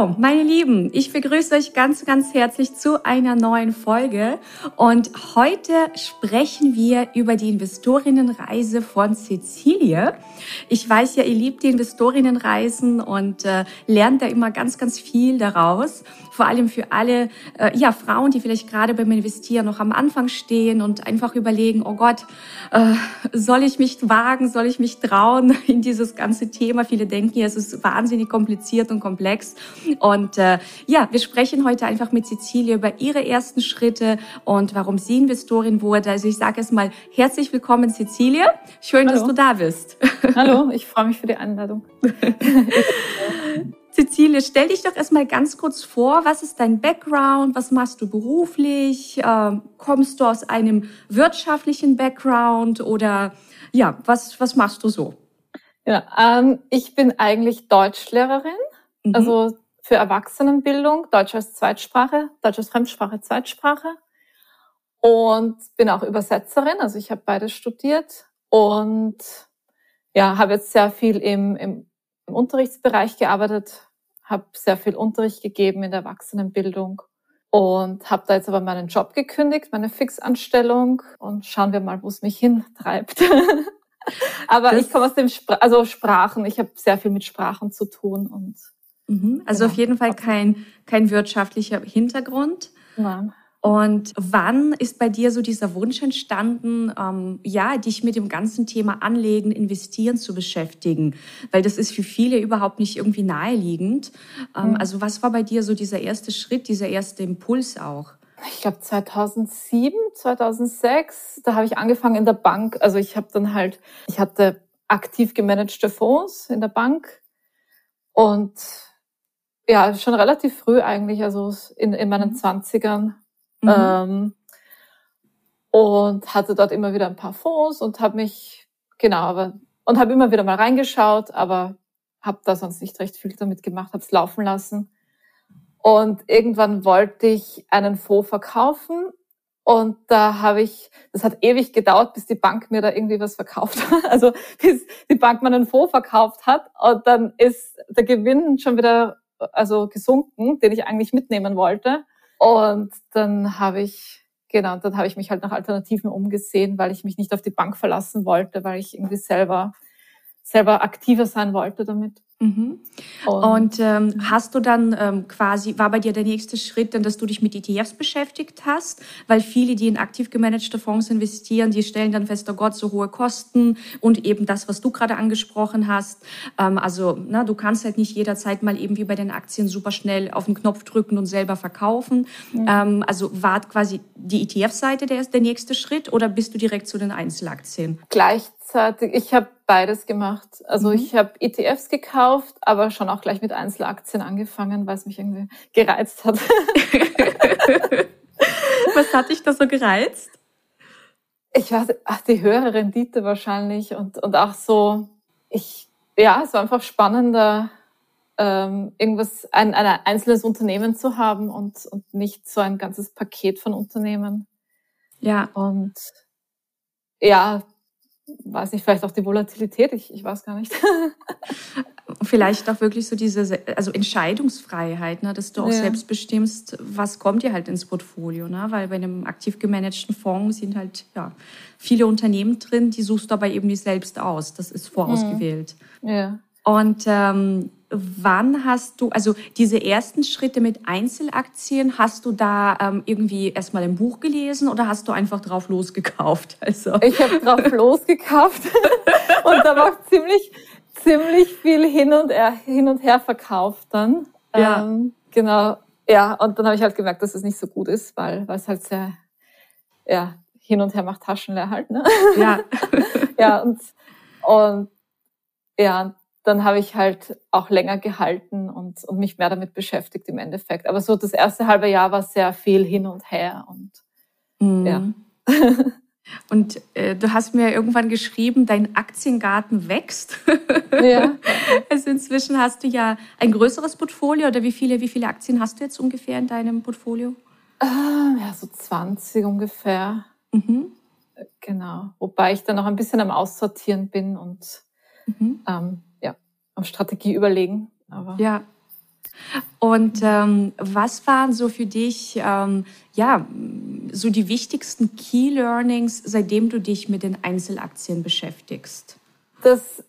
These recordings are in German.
So, meine Lieben, ich begrüße euch ganz, ganz herzlich zu einer neuen Folge. Und heute sprechen wir über die Investorinnenreise von Cecilie. Ich weiß ja, ihr liebt die Investorinnenreisen und äh, lernt da immer ganz, ganz viel daraus. Vor allem für alle äh, ja, Frauen, die vielleicht gerade beim Investieren noch am Anfang stehen und einfach überlegen, oh Gott, äh, soll ich mich wagen, soll ich mich trauen in dieses ganze Thema? Viele denken ja, es ist wahnsinnig kompliziert und komplex. Und äh, ja, wir sprechen heute einfach mit Cecilia über ihre ersten Schritte und warum sie Investorin wurde. Also ich sage es mal herzlich willkommen, Cecilia. Schön, Hallo. dass du da bist. Hallo, ich freue mich für die Einladung. Cecilia, stell dich doch erstmal ganz kurz vor. Was ist dein Background? Was machst du beruflich? Ähm, kommst du aus einem wirtschaftlichen Background oder ja, was, was machst du so? Ja, ähm, ich bin eigentlich Deutschlehrerin, mhm. also für Erwachsenenbildung, Deutsch als Zweitsprache, Deutsch als Fremdsprache, Zweitsprache. Und bin auch Übersetzerin, also ich habe beides studiert und ja, habe jetzt sehr viel im, im, im Unterrichtsbereich gearbeitet, habe sehr viel Unterricht gegeben in der Erwachsenenbildung und habe da jetzt aber meinen Job gekündigt, meine Fixanstellung und schauen wir mal, wo es mich hintreibt. aber das ich komme aus dem Spra also Sprachen, ich habe sehr viel mit Sprachen zu tun und mhm. also genau. auf jeden Fall kein kein wirtschaftlicher Hintergrund. Nein. Und wann ist bei dir so dieser Wunsch entstanden, ähm, ja, dich mit dem ganzen Thema Anlegen, Investieren zu beschäftigen? Weil das ist für viele überhaupt nicht irgendwie naheliegend. Ähm, mhm. Also was war bei dir so dieser erste Schritt, dieser erste Impuls auch? Ich glaube 2007, 2006, da habe ich angefangen in der Bank. Also ich habe dann halt, ich hatte aktiv gemanagte Fonds in der Bank und ja, schon relativ früh eigentlich, also in, in meinen mhm. Zwanzigern Mhm. Ähm, und hatte dort immer wieder ein paar Fonds und habe mich, genau, aber, und habe immer wieder mal reingeschaut, aber habe da sonst nicht recht viel damit gemacht, habe es laufen lassen. Und irgendwann wollte ich einen Fonds verkaufen und da habe ich, das hat ewig gedauert, bis die Bank mir da irgendwie was verkauft hat. Also bis die Bank meinen Fonds verkauft hat und dann ist der Gewinn schon wieder also gesunken, den ich eigentlich mitnehmen wollte. Und dann habe ich, genau, dann habe ich mich halt nach Alternativen umgesehen, weil ich mich nicht auf die Bank verlassen wollte, weil ich irgendwie selber, selber aktiver sein wollte damit. Mhm. Und, und ähm, hast du dann ähm, quasi, war bei dir der nächste Schritt dann, dass du dich mit ETFs beschäftigt hast? Weil viele, die in aktiv gemanagte Fonds investieren, die stellen dann fest, oh Gott, so hohe Kosten und eben das, was du gerade angesprochen hast. Ähm, also na, du kannst halt nicht jederzeit mal eben wie bei den Aktien super schnell auf den Knopf drücken und selber verkaufen. Mhm. Also war quasi die ETF-Seite der, der nächste Schritt oder bist du direkt zu den Einzelaktien? Gleichzeitig, ich habe beides gemacht. Also mhm. ich habe ETFs gekauft, aber schon auch gleich mit Einzelaktien angefangen, weil es mich irgendwie gereizt hat. Was hat dich da so gereizt? Ich weiß, ach, die höhere Rendite wahrscheinlich und, und auch so, ich, ja, es war einfach spannender, ähm, irgendwas, ein, ein einzelnes Unternehmen zu haben und, und nicht so ein ganzes Paket von Unternehmen. Ja. Und ja, weiß nicht, vielleicht auch die Volatilität, ich, ich weiß gar nicht. vielleicht auch wirklich so diese also Entscheidungsfreiheit, ne, dass du auch ja. selbst bestimmst, was kommt dir halt ins Portfolio. Ne? Weil bei einem aktiv gemanagten Fonds sind halt ja, viele Unternehmen drin, die suchst du aber eben nicht selbst aus. Das ist vorausgewählt. Ja. Und ähm, wann hast du, also diese ersten Schritte mit Einzelaktien, hast du da ähm, irgendwie erstmal ein Buch gelesen oder hast du einfach drauf losgekauft? Also. Ich habe drauf losgekauft und da war ziemlich, ziemlich viel hin und, her, hin und her verkauft dann. Ja. Ähm, genau. Ja, und dann habe ich halt gemerkt, dass es nicht so gut ist, weil, weil es halt sehr, ja, hin und her macht Taschenleer halt, ne? Ja. ja, und, und ja, dann habe ich halt auch länger gehalten und, und mich mehr damit beschäftigt im Endeffekt. Aber so das erste halbe Jahr war sehr viel hin und her und mhm. ja. Und äh, du hast mir irgendwann geschrieben, dein Aktiengarten wächst. Ja. also inzwischen hast du ja ein größeres Portfolio oder wie viele, wie viele Aktien hast du jetzt ungefähr in deinem Portfolio? Ah, ja, so 20 ungefähr. Mhm. Genau. Wobei ich dann noch ein bisschen am Aussortieren bin und mhm. ähm, am Strategie überlegen. Aber ja. Und ähm, was waren so für dich, ähm, ja, so die wichtigsten Key Learnings, seitdem du dich mit den Einzelaktien beschäftigst? Das,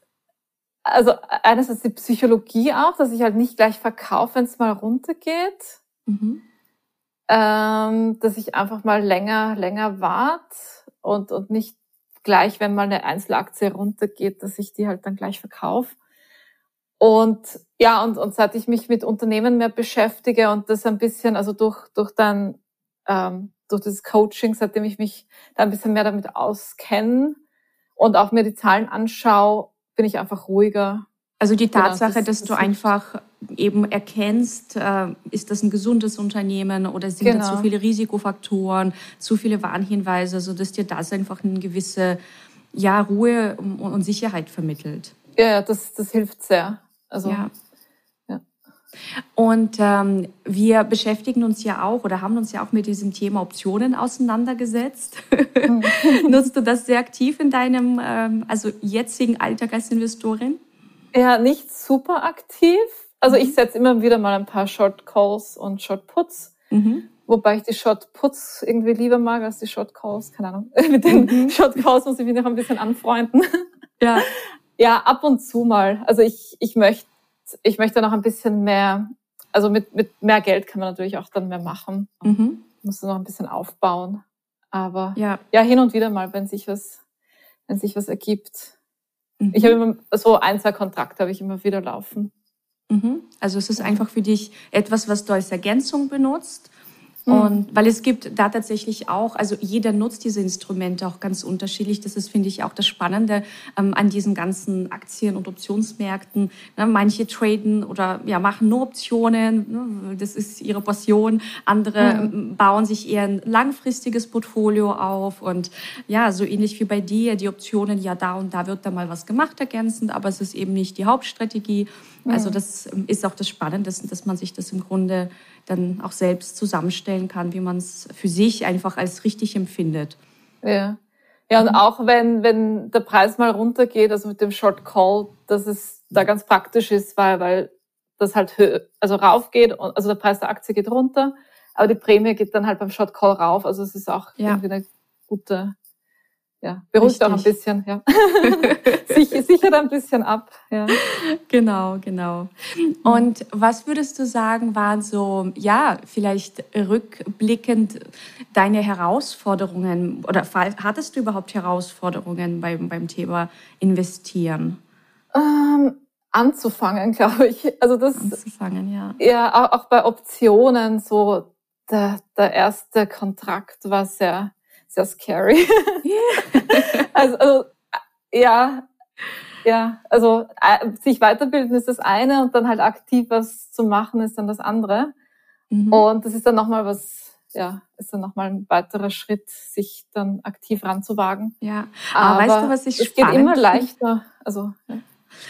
also einerseits die Psychologie auch, dass ich halt nicht gleich verkaufe, wenn es mal runtergeht. Mhm. Ähm, dass ich einfach mal länger, länger wart und, und nicht gleich, wenn mal eine Einzelaktie runtergeht, dass ich die halt dann gleich verkaufe. Und ja, und, und seit ich mich mit Unternehmen mehr beschäftige und das ein bisschen, also durch, durch dann, ähm, durch das Coaching, seitdem ich mich da ein bisschen mehr damit auskenne und auch mir die Zahlen anschaue, bin ich einfach ruhiger. Also die genau, Tatsache, genau, das, dass du einfach eben erkennst, äh, ist das ein gesundes Unternehmen oder sind genau. da zu viele Risikofaktoren, zu viele Warnhinweise, so dass dir das einfach eine gewisse ja, Ruhe und Sicherheit vermittelt. Ja, das, das hilft sehr. Also, ja. ja. Und ähm, wir beschäftigen uns ja auch oder haben uns ja auch mit diesem Thema Optionen auseinandergesetzt. Nutzt du das sehr aktiv in deinem ähm, also jetzigen Alltag als Investorin? Ja, nicht super aktiv. Also ich mhm. setze immer wieder mal ein paar Short Calls und Short Puts. Mhm. Wobei ich die Short Puts irgendwie lieber mag als die Short Calls. Keine Ahnung. Mit den mhm. Short Calls muss ich mich noch ein bisschen anfreunden. Ja. Ja, ab und zu mal. Also ich, ich möchte, ich möchte noch ein bisschen mehr, also mit, mit mehr Geld kann man natürlich auch dann mehr machen. Mhm. Muss noch ein bisschen aufbauen. Aber ja. ja, hin und wieder mal, wenn sich was, wenn sich was ergibt. Mhm. Ich habe immer so ein, zwei Kontrakte habe ich immer wieder laufen. Mhm. Also es ist einfach für dich etwas, was du als Ergänzung benutzt. Und weil es gibt da tatsächlich auch, also jeder nutzt diese Instrumente auch ganz unterschiedlich. Das ist, finde ich, auch das Spannende ähm, an diesen ganzen Aktien- und Optionsmärkten. Ne, manche traden oder ja, machen nur Optionen, ne, das ist ihre Passion. Andere mhm. Ähm, bauen sich eher ein langfristiges Portfolio auf. Und ja, so ähnlich wie bei dir, die Optionen, ja, da und da wird da mal was gemacht ergänzend, aber es ist eben nicht die Hauptstrategie. Also mhm. das ähm, ist auch das Spannende, dass man sich das im Grunde dann auch selbst zusammenstellen kann, wie man es für sich einfach als richtig empfindet. Ja. Ja, und auch wenn, wenn der Preis mal runtergeht, also mit dem Short Call, dass es da ganz praktisch ist, weil, weil das halt also rauf geht, also der Preis der Aktie geht runter, aber die Prämie geht dann halt beim Short Call rauf. Also es ist auch ja. irgendwie eine gute ja, beruhigt Richtig. auch ein bisschen, ja. Sich, sichert ein bisschen ab, ja. Genau, genau. Und was würdest du sagen, waren so, ja, vielleicht rückblickend deine Herausforderungen oder hattest du überhaupt Herausforderungen beim, beim Thema Investieren? Ähm, anzufangen, glaube ich. Also das. Anzufangen, ja. Ja, auch, auch bei Optionen, so der, der erste Kontrakt war sehr, sehr scary. also, also, ja, ja, also äh, sich weiterbilden ist das eine und dann halt aktiv was zu machen ist dann das andere. Mhm. Und das ist dann nochmal was, ja, ist dann nochmal ein weiterer Schritt, sich dann aktiv ranzuwagen. Ja, aber, aber weißt du, was ich Es geht immer leichter. Also, ja.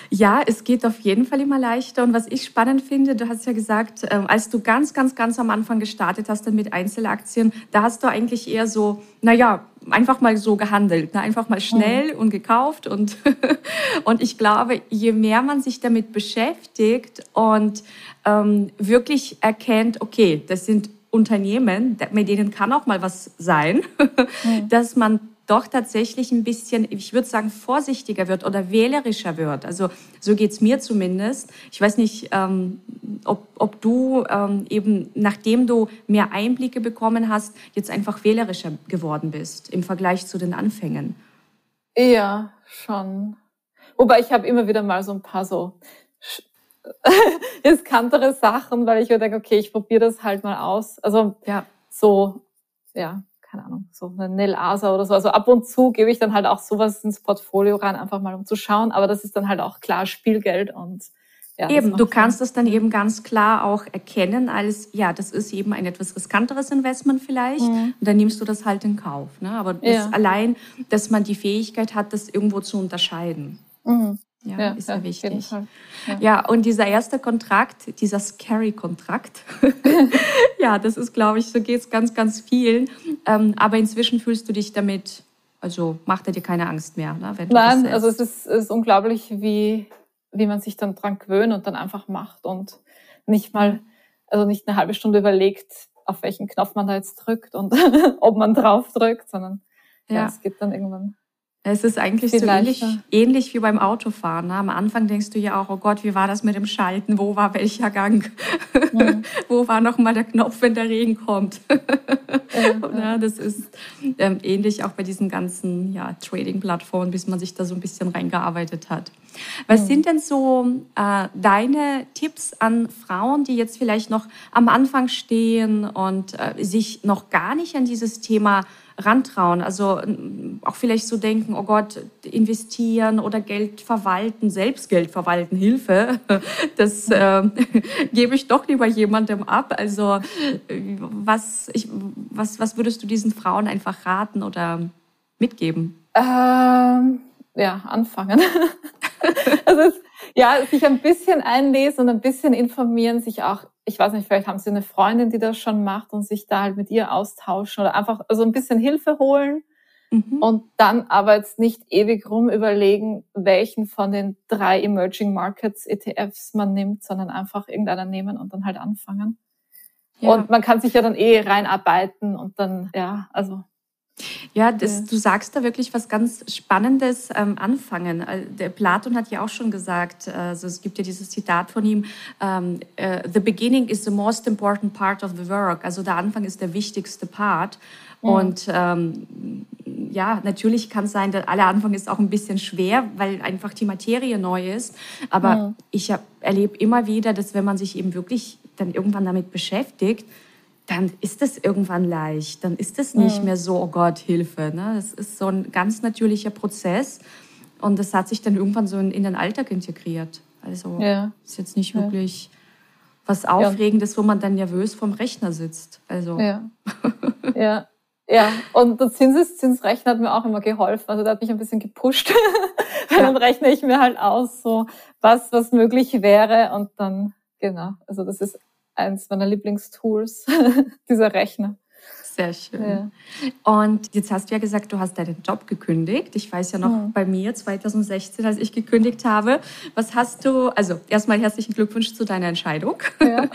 Ja, es geht auf jeden Fall immer leichter. Und was ich spannend finde, du hast ja gesagt, äh, als du ganz, ganz, ganz am Anfang gestartet hast dann mit Einzelaktien, da hast du eigentlich eher so, naja, einfach mal so gehandelt, ne? einfach mal schnell mhm. und gekauft. Und, und ich glaube, je mehr man sich damit beschäftigt und ähm, wirklich erkennt, okay, das sind Unternehmen, mit denen kann auch mal was sein, mhm. dass man doch tatsächlich ein bisschen, ich würde sagen, vorsichtiger wird oder wählerischer wird. Also so geht's mir zumindest. Ich weiß nicht, ähm, ob, ob du ähm, eben, nachdem du mehr Einblicke bekommen hast, jetzt einfach wählerischer geworden bist im Vergleich zu den Anfängen. Ja, schon. Wobei ich habe immer wieder mal so ein paar so riskantere Sachen, weil ich mir denke, okay, ich probiere das halt mal aus. Also ja, so, ja, keine Ahnung, so eine Nel Asa oder so. Also ab und zu gebe ich dann halt auch sowas ins Portfolio rein, einfach mal um zu schauen. Aber das ist dann halt auch klar Spielgeld und ja, eben, du kannst Sinn. das dann eben ganz klar auch erkennen als, ja, das ist eben ein etwas riskanteres Investment vielleicht. Mhm. Und dann nimmst du das halt in Kauf. Ne? Aber ja. allein, dass man die Fähigkeit hat, das irgendwo zu unterscheiden. Mhm. Ja, ja, ist ja, ja wichtig. Ja. ja. und dieser erste Kontrakt, dieser Scary-Kontrakt, ja, das ist, glaube ich, so geht es ganz, ganz vielen. Ähm, aber inzwischen fühlst du dich damit, also macht er dir keine Angst mehr, ne, Nein, also es ist, es ist unglaublich, wie, wie man sich dann dran gewöhnt und dann einfach macht und nicht mal, also nicht eine halbe Stunde überlegt, auf welchen Knopf man da jetzt drückt und ob man drauf drückt, sondern ja, es geht dann irgendwann. Es ist eigentlich so ähnlich, ähnlich wie beim Autofahren. Ne? Am Anfang denkst du ja auch, oh Gott, wie war das mit dem Schalten? Wo war welcher Gang? Ja. Wo war noch mal der Knopf, wenn der Regen kommt? ja, ja. Das ist ähm, ähnlich auch bei diesen ganzen ja, Trading-Plattformen, bis man sich da so ein bisschen reingearbeitet hat. Was sind denn so äh, deine Tipps an Frauen, die jetzt vielleicht noch am Anfang stehen und äh, sich noch gar nicht an dieses Thema rantrauen. Also auch vielleicht so denken, oh Gott, investieren oder Geld verwalten, selbst Geld verwalten, Hilfe, das äh, gebe ich doch lieber jemandem ab. Also was, ich, was, was würdest du diesen Frauen einfach raten oder mitgeben? Ähm, ja, anfangen. also ja, sich ein bisschen einlesen und ein bisschen informieren, sich auch ich weiß nicht, vielleicht haben Sie eine Freundin, die das schon macht und sich da halt mit ihr austauschen oder einfach also ein bisschen Hilfe holen mhm. und dann aber jetzt nicht ewig rum überlegen, welchen von den drei Emerging Markets ETFs man nimmt, sondern einfach irgendeiner nehmen und dann halt anfangen. Ja. Und man kann sich ja dann eh reinarbeiten und dann, ja, also ja, das, du sagst da wirklich was ganz Spannendes ähm, anfangen. Äh, der Platon hat ja auch schon gesagt, äh, also es gibt ja dieses Zitat von ihm, ähm, uh, The beginning is the most important part of the work. Also der Anfang ist der wichtigste Part. Mhm. Und ähm, ja, natürlich kann es sein, dass aller Anfang ist auch ein bisschen schwer, weil einfach die Materie neu ist. Aber mhm. ich erlebe immer wieder, dass wenn man sich eben wirklich dann irgendwann damit beschäftigt, dann ist es irgendwann leicht. Dann ist es nicht mhm. mehr so, oh Gott, Hilfe. Ne? Das ist so ein ganz natürlicher Prozess. Und das hat sich dann irgendwann so in, in den Alltag integriert. Also ja. ist jetzt nicht ja. wirklich was Aufregendes, wo man dann nervös vorm Rechner sitzt. Also. Ja. ja. Ja, und der Zinseszinsrechner hat mir auch immer geholfen. Also der hat mich ein bisschen gepusht. ja. dann rechne ich mir halt aus, so was, was möglich wäre. Und dann, genau. Also das ist eins meiner Lieblingstools, dieser Rechner. Sehr schön. Ja. Und jetzt hast du ja gesagt, du hast deinen Job gekündigt. Ich weiß ja noch mhm. bei mir 2016, als ich gekündigt habe. Was hast du, also erstmal herzlichen Glückwunsch zu deiner Entscheidung. Ja.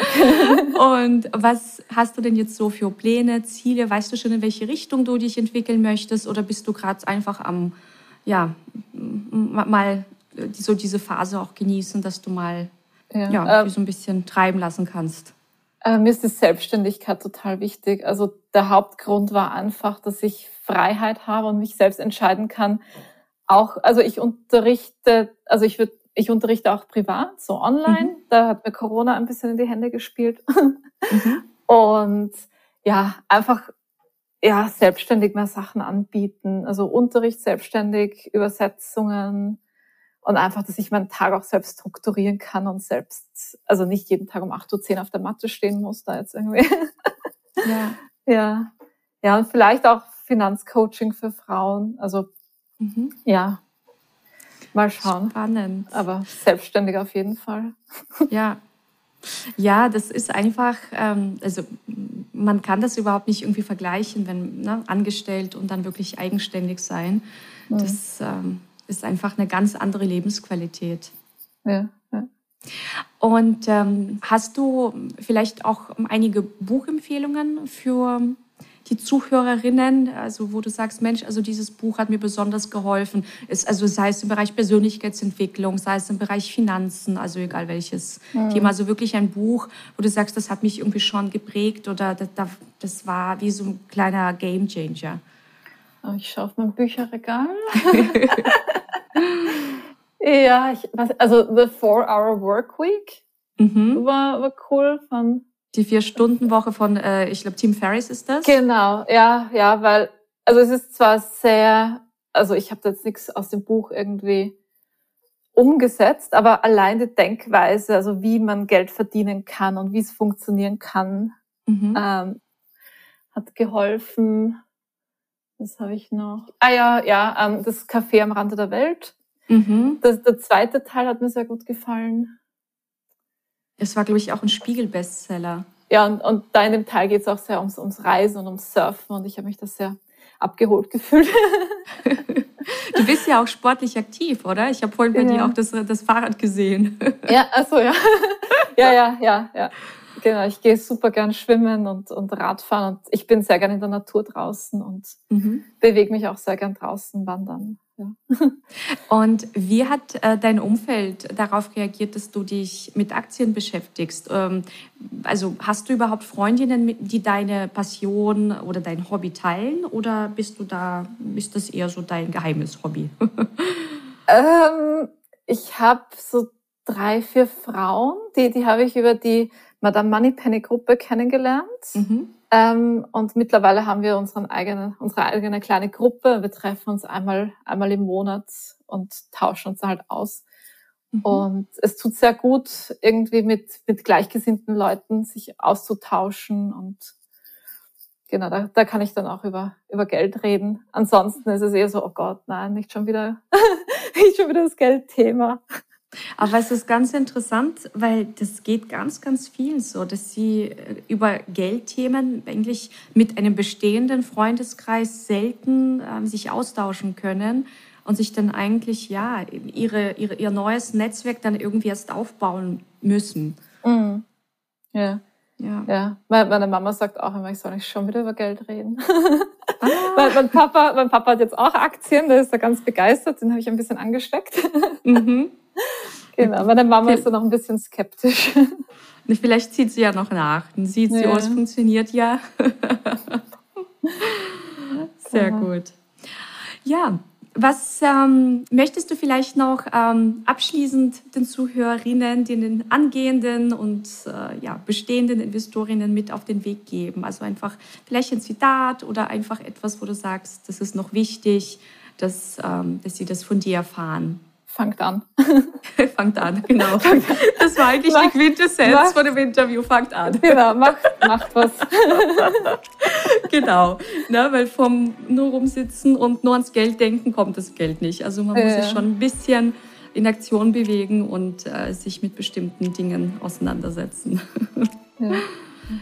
Und was hast du denn jetzt so für Pläne, Ziele? Weißt du schon, in welche Richtung du dich entwickeln möchtest? Oder bist du gerade einfach am, ja, mal so diese Phase auch genießen, dass du mal ja, ja ähm, so ein bisschen treiben lassen kannst? Äh, mir ist die Selbstständigkeit total wichtig. Also der Hauptgrund war einfach, dass ich Freiheit habe und mich selbst entscheiden kann. Auch, also ich unterrichte, also ich würde, ich unterrichte auch privat, so online. Mhm. Da hat mir Corona ein bisschen in die Hände gespielt. Mhm. Und ja, einfach ja selbstständig mehr Sachen anbieten. Also Unterricht selbstständig, Übersetzungen, und einfach, dass ich meinen Tag auch selbst strukturieren kann und selbst, also nicht jeden Tag um 8.10 Uhr auf der Matte stehen muss, da jetzt irgendwie. Ja. ja. Ja, und vielleicht auch Finanzcoaching für Frauen. Also, mhm. ja. Mal schauen. Spannend. Aber selbstständig auf jeden Fall. Ja. Ja, das ist einfach, ähm, also man kann das überhaupt nicht irgendwie vergleichen, wenn ne, angestellt und dann wirklich eigenständig sein. Mhm. Das ähm, ist einfach eine ganz andere Lebensqualität. Ja. ja. Und ähm, hast du vielleicht auch einige Buchempfehlungen für die Zuhörerinnen, also wo du sagst, Mensch, also dieses Buch hat mir besonders geholfen. Ist, also sei es im Bereich Persönlichkeitsentwicklung, sei es im Bereich Finanzen, also egal welches mhm. Thema, also wirklich ein Buch, wo du sagst, das hat mich irgendwie schon geprägt oder das, das war wie so ein kleiner Game Changer. Oh, ich schaue auf mein Bücherregal. ja, ich, was, also The Four-Hour Work Week mhm. war, war cool von. Die Vier-Stunden-Woche von, äh, ich glaube, Tim Ferriss ist das? Genau, ja, ja, weil, also es ist zwar sehr, also ich habe jetzt nichts aus dem Buch irgendwie umgesetzt, aber allein die Denkweise, also wie man Geld verdienen kann und wie es funktionieren kann, mhm. ähm, hat geholfen. Was habe ich noch? Ah ja, ja, ähm, das Café am Rande der Welt. Mhm. Das, der zweite Teil hat mir sehr gut gefallen. Es war, glaube ich, auch ein Spiegel-Bestseller. Ja, und, und da in dem Teil geht es auch sehr ums, ums Reisen und ums Surfen und ich habe mich da sehr abgeholt gefühlt. du bist ja auch sportlich aktiv, oder? Ich habe vorhin bei ja. dir auch das, das Fahrrad gesehen. ja, also ja. ja, ja, ja, ja. Genau, ich gehe super gern schwimmen und, und Radfahren und ich bin sehr gern in der Natur draußen und mhm. bewege mich auch sehr gern draußen wandern. Ja. Und wie hat äh, dein Umfeld darauf reagiert, dass du dich mit Aktien beschäftigst? Ähm, also hast du überhaupt Freundinnen, die deine Passion oder dein Hobby teilen oder bist du da, ist das eher so dein geheimes Hobby? ähm, ich habe so drei, vier Frauen, die, die habe ich über die Madame Moneypenny Gruppe kennengelernt. Mhm. Ähm, und mittlerweile haben wir unseren eigenen, unsere eigene kleine Gruppe. Wir treffen uns einmal, einmal im Monat und tauschen uns halt aus. Mhm. Und es tut sehr gut, irgendwie mit, mit gleichgesinnten Leuten sich auszutauschen und genau, da, da kann ich dann auch über, über Geld reden. Ansonsten ist es eher so, oh Gott, nein, nicht schon wieder, nicht schon wieder das Geldthema. Aber es ist ganz interessant, weil das geht ganz, ganz vielen so, dass sie äh, über Geldthemen eigentlich mit einem bestehenden Freundeskreis selten äh, sich austauschen können und sich dann eigentlich ja ihre, ihre, ihr neues Netzwerk dann irgendwie erst aufbauen müssen. Mhm. Ja. Ja. ja. Meine Mama sagt auch immer, ich soll nicht schon wieder über Geld reden. Ah. mein, mein, Papa, mein Papa hat jetzt auch Aktien, der ist da ganz begeistert, den habe ich ein bisschen angesteckt. Mhm. Genau, meine Mama ist da noch ein bisschen skeptisch. Vielleicht zieht sie ja noch nach. Dann sieht sie, ja. oh, es funktioniert ja. Sehr ja. gut. Ja, was ähm, möchtest du vielleicht noch ähm, abschließend den Zuhörerinnen, den angehenden und äh, ja, bestehenden Investorinnen mit auf den Weg geben? Also einfach vielleicht ein Zitat oder einfach etwas, wo du sagst, das ist noch wichtig, dass, ähm, dass sie das von dir erfahren fangt an. fangt an, genau. Das war eigentlich macht, die Quintessenz von dem Interview. Fangt an. Genau, macht, macht was. genau, ne, weil vom nur rumsitzen und nur ans Geld denken kommt das Geld nicht. Also man muss sich schon ein bisschen in Aktion bewegen und äh, sich mit bestimmten Dingen auseinandersetzen. Ja.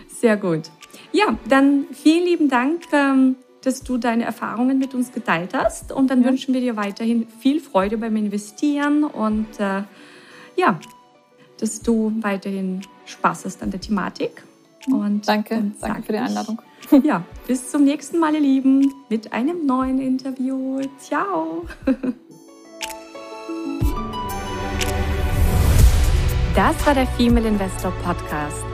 Sehr gut. Ja, dann vielen lieben Dank ähm, dass du deine Erfahrungen mit uns geteilt hast. Und dann ja. wünschen wir dir weiterhin viel Freude beim Investieren und äh, ja, dass du weiterhin Spaß hast an der Thematik. Und danke, danke für die Einladung. Ich, ja, bis zum nächsten Mal, ihr Lieben, mit einem neuen Interview. Ciao. Das war der Female Investor Podcast.